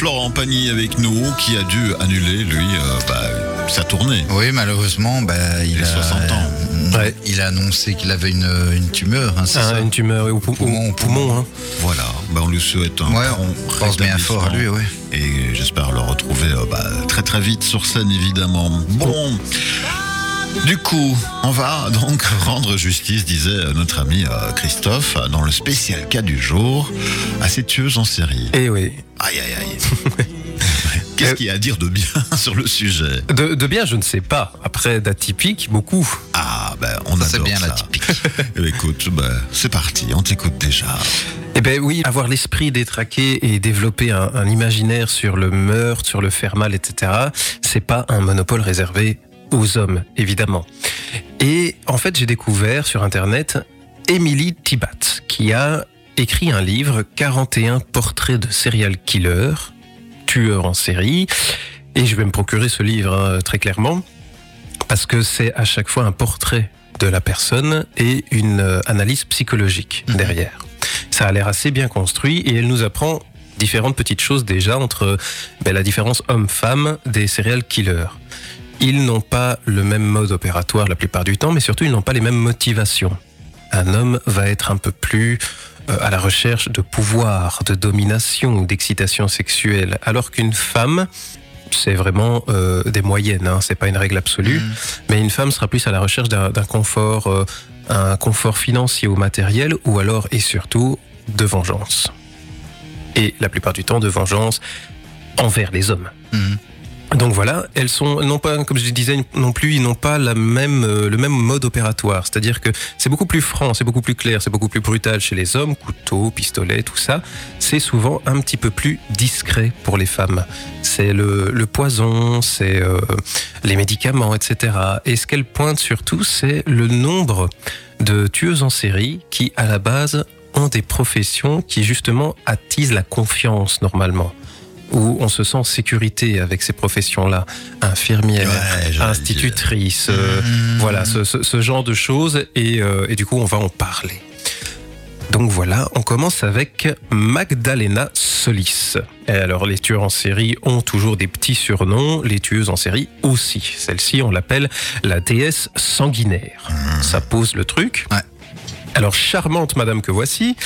Florent Pagny avec nous, qui a dû annuler, lui, euh, bah, sa tournée. Oui, malheureusement, bah, il, Il a a 60 ans. euh, Ouais. Il a annoncé qu'il avait une, une tumeur, hein, Ah, ça une tumeur au, pou- Poumon, au poumon. hein. Voilà, bah, on lui souhaite un Ouais, on pense bien fort à lui, oui. Et j'espère le retrouver euh, bah, très très vite sur scène, évidemment. Bon. Du coup, on va donc rendre justice, disait notre ami euh, Christophe, dans le spécial cas du jour, à ces tueuses en série. Et oui. Aïe aïe aïe. Qu'est-ce qu'il y a à dire de bien sur le sujet? De, de bien, je ne sais pas. Après, d'atypique, beaucoup. Ah, ben on Ça, adore c'est bien ça. la typique. Eh écoute, ben, c'est parti, on t'écoute déjà. Eh ben oui, avoir l'esprit détraqué et développer un, un imaginaire sur le meurtre, sur le faire mal, etc., c'est pas un monopole réservé aux hommes, évidemment. Et en fait, j'ai découvert sur Internet Emily Tibat, qui a écrit un livre, 41 portraits de serial killers, tueurs en série. Et je vais me procurer ce livre hein, très clairement, parce que c'est à chaque fois un portrait de la personne et une euh, analyse psychologique Mhm. derrière. Ça a l'air assez bien construit et elle nous apprend différentes petites choses déjà entre ben, la différence homme-femme des serial killers. Ils n'ont pas le même mode opératoire la plupart du temps, mais surtout ils n'ont pas les mêmes motivations. Un homme va être un peu plus euh, à la recherche de pouvoir, de domination ou d'excitation sexuelle, alors qu'une femme, c'est vraiment euh, des moyennes, hein, c'est pas une règle absolue, Mm. mais une femme sera plus à la recherche d'un confort, euh, un confort financier ou matériel, ou alors et surtout de vengeance. Et la plupart du temps de vengeance envers les hommes. Mhm. Donc voilà, elles sont non pas comme je disais non plus, ils n'ont pas la même euh, le même mode opératoire, c'est-à-dire que c'est beaucoup plus franc, c'est beaucoup plus clair, c'est beaucoup plus brutal chez les hommes, couteau, pistolet, tout ça. C'est souvent un petit peu plus discret pour les femmes. C'est le, le poison, c'est euh, les médicaments, etc. Et ce qu'elle pointe surtout, c'est le nombre de tueuses en série qui, à la base, ont des professions qui justement attisent la confiance normalement où on se sent en sécurité avec ces professions-là, infirmière, Ouais, institutrice, euh, Mhm. voilà, ce, ce- ce genre de choses, et, euh, et du coup, on va en parler. Donc voilà, on commence avec Magdalena Solis. Et alors, les tueurs en série ont toujours des petits surnoms, les tueuses en série aussi. Celle-ci, on l'appelle la déesse sanguinaire. Ça pose le truc. Ouais. Alors, charmante madame que voici,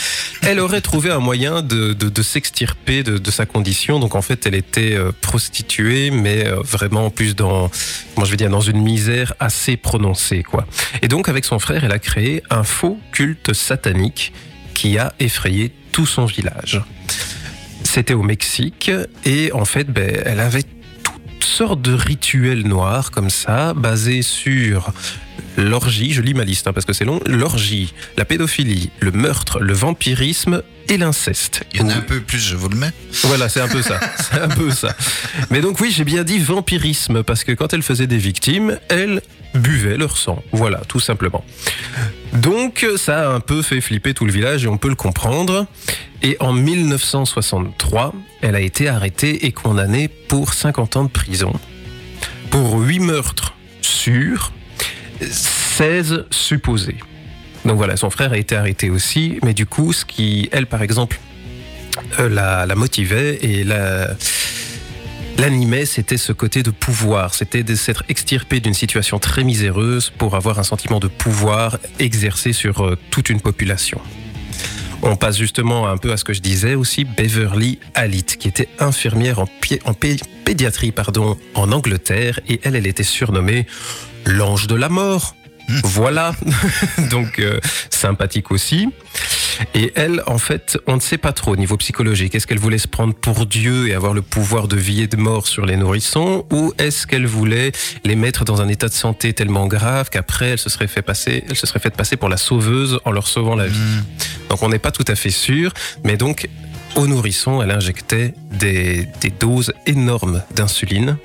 elle aurait trouvé un moyen de, de- s'extirper de, sa condition. Donc, en fait, elle était euh, prostituée, mais euh, vraiment plus dans, je vais dire, dans une misère assez prononcée, quoi. Et donc, avec son frère, elle a créé un faux culte satanique qui a effrayé tout son village. C'était au Mexique et en fait, ben, elle avait sortes de rituels noirs comme ça, basés sur l'orgie, je lis ma liste hein, parce que c'est long, l'orgie, la pédophilie, le meurtre, le vampirisme et l'inceste. Il y en a un peu plus, je vous le mets. Voilà, c'est un peu ça. C'est un peu ça. Mais donc oui, j'ai bien dit vampirisme parce que quand elle faisait des victimes, elle buvait leur sang. Voilà, tout simplement. Donc ça a un peu fait flipper tout le village et on peut le comprendre. Et en 1963, elle a été arrêtée et condamnée pour 50 ans de prison pour 8 meurtres sûrs, 16 supposés. Donc voilà, son frère a été arrêté aussi, mais du coup, ce qui, elle par exemple, euh, la, motivait et la l'animait, c'était ce côté de pouvoir, c'était de s'être extirpé d'une situation très miséreuse pour avoir un sentiment de pouvoir exercé sur euh, toute une population. On passe justement un peu à ce que je disais aussi, Beverly Halit, qui était infirmière en, pi- en pé- pédiatrie pardon, en Angleterre, et elle, elle était surnommée l'ange de la mort. Voilà, donc euh, sympathique aussi. Et elle, en fait, on ne sait pas trop au niveau psychologique. Est-ce qu'elle voulait se prendre pour Dieu et avoir le pouvoir de vie et de mort sur les nourrissons Ou est-ce qu'elle voulait les mettre dans un état de santé tellement grave qu'après, elle se serait fait passer, elle se serait fait passer pour la sauveuse en leur sauvant la vie Mhm. Donc on n'est pas tout à fait sûr. Mais donc, aux nourrissons, elle injectait des, des doses énormes d'insuline.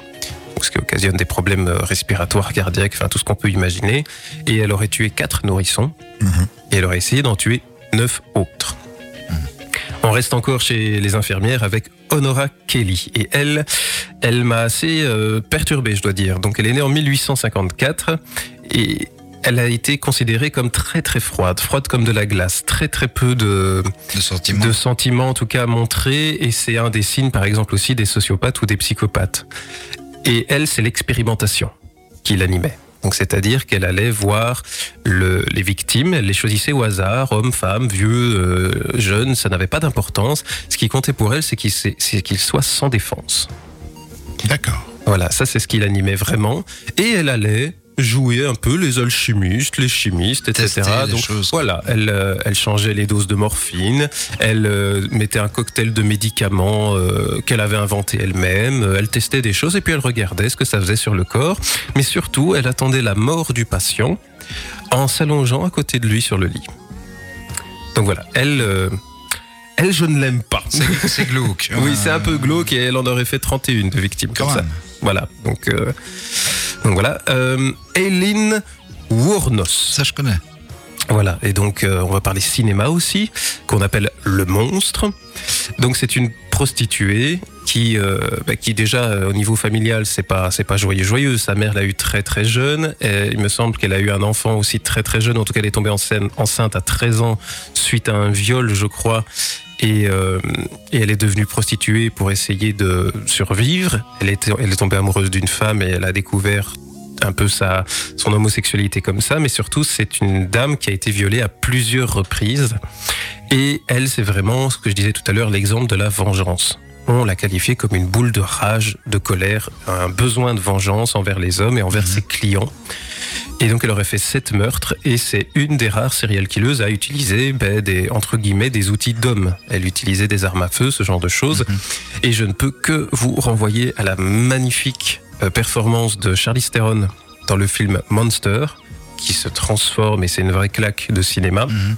Ce qui occasionne des problèmes euh, respiratoires, cardiaques, enfin tout ce qu'on peut imaginer. Et elle aurait tué quatre nourrissons. Mhm. Et elle aurait essayé d'en tuer neuf autres. On reste encore chez les infirmières avec Honora Kelly. Et elle, elle m'a assez euh, perturbé, je dois dire. Donc elle est née en 1854 et elle a été considérée comme très très froide, froide comme de la glace, très très peu de, De sentiments. de sentiments en tout cas montrés, et c'est un des signes par exemple aussi des sociopathes ou des psychopathes. Et elle, c'est l'expérimentation qui l'animait. Donc c'est-à-dire qu'elle allait voir le- les victimes, elle les choisissait au hasard, hommes, femmes, vieux, euh, jeunes, ça n'avait pas d'importance. Ce qui comptait pour elle, c'est qu'ils c'est qu'ils soient sans défense. D'accord. Voilà, ça c'est ce qui l'animait vraiment. Et elle allait jouer un peu les alchimistes, les chimistes, etc. Donc choses. voilà, elle, euh, elle changeait les doses de morphine, elle euh, mettait un cocktail de médicaments euh, qu'elle avait inventé elle-même, elle testait des choses et puis elle regardait ce que ça faisait sur le corps. Mais surtout, elle attendait la mort du patient en s'allongeant à côté de lui sur le lit. Donc voilà, elle... elle, je ne l'aime pas. C'est glauque. Oui, c'est un peu glauque et elle en aurait fait 31 de victimes Quand comme ça. Voilà, donc, donc voilà. Euh, Eileen Wuornos. Ça, je connais. Voilà, et donc euh, on va parler cinéma aussi, qu'on appelle Le Monstre. Donc c'est une prostituée qui, euh, bah, qui déjà euh, au niveau familial c'est pas c'est pas joyeux joyeux. Sa mère l'a eu très très jeune. Et il me semble qu'elle a eu un enfant aussi très très jeune. En tout cas, elle est tombée enceinte, enceinte à 13 ans suite à un viol, je crois. Et, euh, et elle est devenue prostituée pour essayer de survivre. Elle, était, elle est tombée amoureuse d'une femme et elle a découvert un peu sa, son homosexualité comme ça, mais surtout c'est une dame qui a été violée à plusieurs reprises. Et elle, c'est vraiment ce que je disais tout à l'heure, l'exemple de la vengeance. On l'a qualifiée comme une boule de rage, de colère, un besoin de vengeance envers les hommes et envers ses clients. Et donc elle aurait fait sept meurtres et c'est une des rares serial killeuses à utiliser ben, des entre guillemets des outils d'homme. Elle utilisait des armes à feu, ce genre de choses. Et je ne peux que vous renvoyer à la magnifique euh, performance de Charlize Theron dans le film Monster, qui se transforme et c'est une vraie claque de cinéma. Mhm.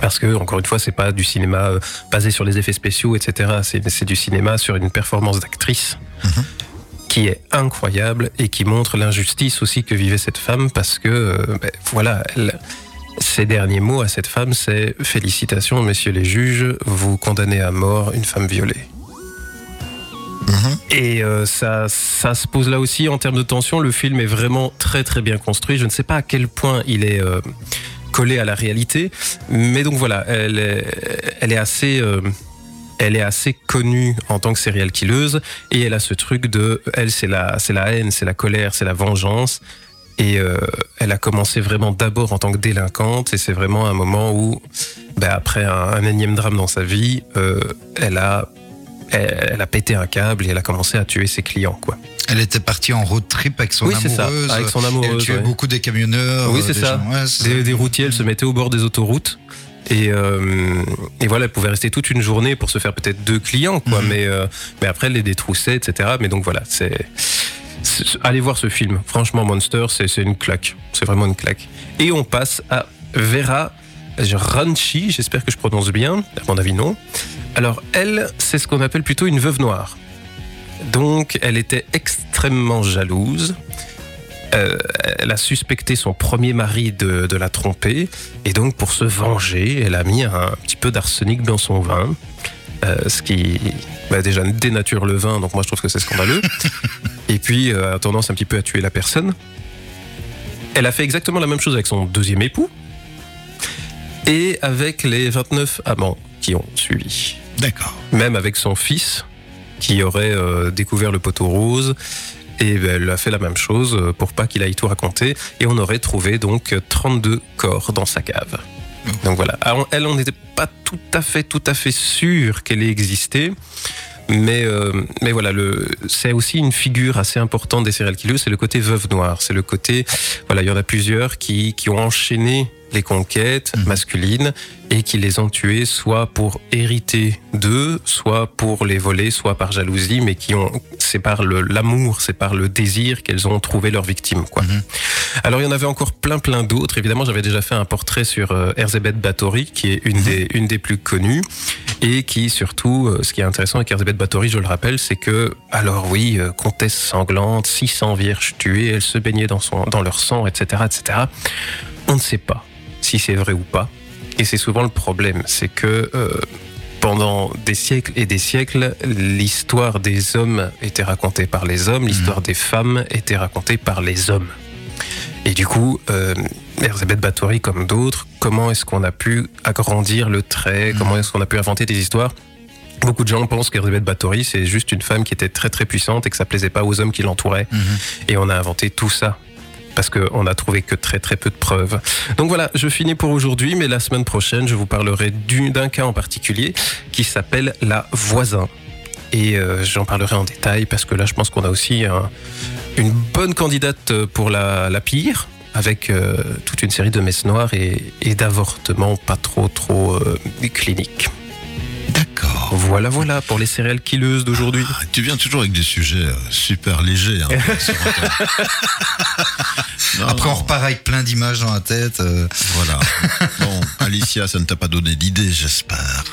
Parce que, encore une fois, c'est pas du cinéma euh, basé sur les effets spéciaux, etc. C'est du cinéma sur une performance d'actrice qui est incroyable et qui montre l'injustice aussi que vivait cette femme parce que, euh, ben, voilà, elle, ses derniers mots à cette femme, c'est Félicitations, messieurs les juges, vous condamnez à mort une femme violée. Mhm. Et euh, ça, ça se pose là aussi en termes de tension. Le film est vraiment très très bien construit. Je ne sais pas à quel point il est euh, collé à la réalité, mais donc voilà, elle est, assez. euh, elle est assez connue en tant que serial killeuse. Et elle a ce truc de elle c'est la c'est la haine c'est la colère c'est la vengeance. Et euh, elle a commencé vraiment d'abord en tant que délinquante. Et c'est vraiment un moment où ben, après un, un énième drame dans sa vie euh, elle a elle, elle a pété un câble et elle a commencé à tuer ses clients quoi Elle était partie en road trip avec son oui c'est ça amoureuse. avec son Elle amoureuse tuait ouais. beaucoup des camionneurs. Oui, euh, c'est des ça. gens. Ouais, c'est des, routiers, elles se mettaient au bord des autoroutes. Et, euh, et voilà, elle pouvait rester toute une journée pour se faire peut-être deux clients, quoi. Mhm. Mais, euh, mais après, elle les détroussait, etc. Mais donc voilà, c'est. Allez voir ce film. Franchement, Monster, c'est c'est une claque. C'est vraiment une claque. Et on passe à Vera Ranchi, j'espère que je prononce bien. À mon avis, non. Alors, elle, c'est ce qu'on appelle plutôt une veuve noire. Donc, elle était extrêmement jalouse. Euh, elle a suspecté son premier mari de, de la tromper et donc pour se venger, elle a mis un petit peu d'arsenic dans son vin, euh, ce qui bah, déjà dénature le vin, donc moi je trouve que c'est scandaleux. et puis euh, a tendance un petit peu à tuer la personne. Elle a fait exactement la même chose avec son deuxième époux et avec les 29 amants qui ont suivi D'accord. même avec son fils qui aurait euh, découvert le poteau rose. Et ben, elle a fait la même chose euh, pour pas qu'il aille tout raconter. Et on aurait trouvé donc 32 corps dans sa cave. Donc voilà. Alors, elle, on n'était pas tout à fait, tout à fait sûr qu'elle ait existé. Mais, euh, mais voilà, le, c'est aussi une figure assez importante des serial killers, c'est le côté veuve noire. C'est le côté, voilà, il y en a plusieurs qui, qui ont enchaîné les conquêtes Mhm. masculines et qui les ont tuées soit pour hériter d'eux, soit pour les voler, soit par jalousie, mais qui ont, c'est par l'amour, c'est par le désir qu'elles ont trouvé leur victime, quoi. Mhm. Alors il y en avait encore plein plein d'autres. Évidemment, j'avais déjà fait un portrait sur euh, Erzébeth Báthory, qui est une des une des plus connues et qui surtout, euh, ce qui est intéressant avec Erzébeth Báthory, je le rappelle, c'est que alors oui, euh, comtesse sanglante, 600 vierges tuées, elle se baignait dans son dans leur sang, etc., etc. On ne sait pas si c'est vrai ou pas. Et c'est souvent le problème, c'est que euh, pendant des siècles et des siècles, l'histoire des hommes était racontée par les hommes, l'histoire des femmes était racontée par les hommes. Et du coup, euh, Bathory comme d'autres, comment est-ce qu'on a pu agrandir le trait, comment est-ce qu'on a pu inventer des histoires? Beaucoup de gens pensent qu'Erzébeth Bathory, c'est juste une femme qui était très très puissante et que ça plaisait pas aux hommes qui l'entouraient. Et on a inventé tout ça. Parce qu'on a trouvé que très très peu de preuves. Donc voilà, je finis pour aujourd'hui, mais la semaine prochaine, je vous parlerai du- d'un cas en particulier qui s'appelle la voisin. Et euh, j'en parlerai en détail parce que là, je pense qu'on a aussi un- une bonne candidate pour la, pire, avec euh, toute une série de messes noires et, et d'avortements pas trop trop euh, cliniques. D'accord. Voilà, voilà pour les céréales killeuses d'aujourd'hui. Ah, Tu viens toujours avec des sujets euh, super légers. hein. Non, Après, on repart avec plein d'images dans la tête. euh, Voilà. Bon, Alicia, ça ne t'a pas donné d'idée, j'espère.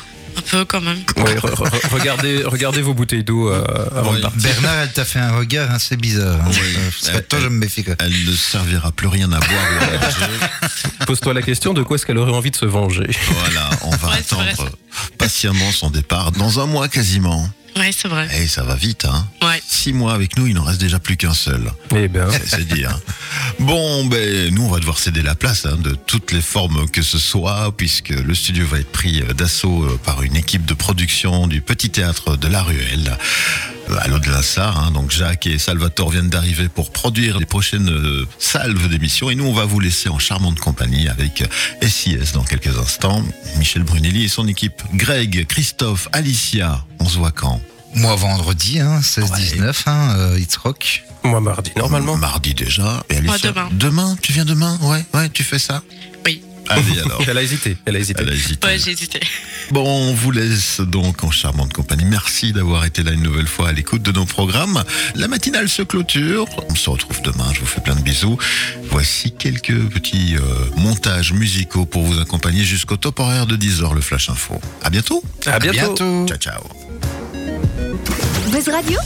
Peu quand même. Ouais, re- re- regardez, regardez vos bouteilles d'eau euh, avant Oui. de partir. Bernard, elle t'a fait un regard assez bizarre. hein. Oui. Euh, Elle- toi, je me méfie. quoi. Elle ne servira plus rien à boire ou à manger. Pose-toi la question de quoi est-ce qu'elle aurait envie de se venger Voilà, on va attendre patiemment son départ dans un mois quasiment. Ouais, c'est vrai. Et ça va vite, hein. Ouais. Six mois avec nous, il n'en reste déjà plus qu'un seul. Eh bien, C'est- dire. Bon, ben, nous, on va devoir céder la place hein, de toutes les formes que ce soit, puisque le studio va être pris euh, d'assaut euh, par une équipe de production du Petit Théâtre de la Ruelle. euh, À l'eau de la Sarre, hein. donc Jacques et Salvatore viennent d'arriver pour produire les prochaines euh, salves d'émissions et nous on va vous laisser en charmante compagnie avec SIS dans quelques instants, Michel Brunelli et son équipe, Greg, Christophe, Alicia, on se voit quand? Moi, vendredi, hein, 16-19, hein, euh, It's Rock. moi mardi, normalement. Mardi déjà. Et Moi, demain. Demain Tu viens demain? Ouais, ouais, tu fais ça? Oui. Allez alors. Elle a hésité, elle a hésité. Elle a hésité. Ouais, j'ai hésité. Bon, on vous laisse donc en charmante compagnie. Merci d'avoir été là une nouvelle fois à l'écoute de nos programmes. La matinale se clôture. On se retrouve demain. Je vous fais plein de bisous. Voici quelques petits euh, montages musicaux pour vous accompagner jusqu'au top horaire de 10h, le Flash Info. À bientôt. À bientôt. bientôt. Ciao, ciao. Buzz Radio.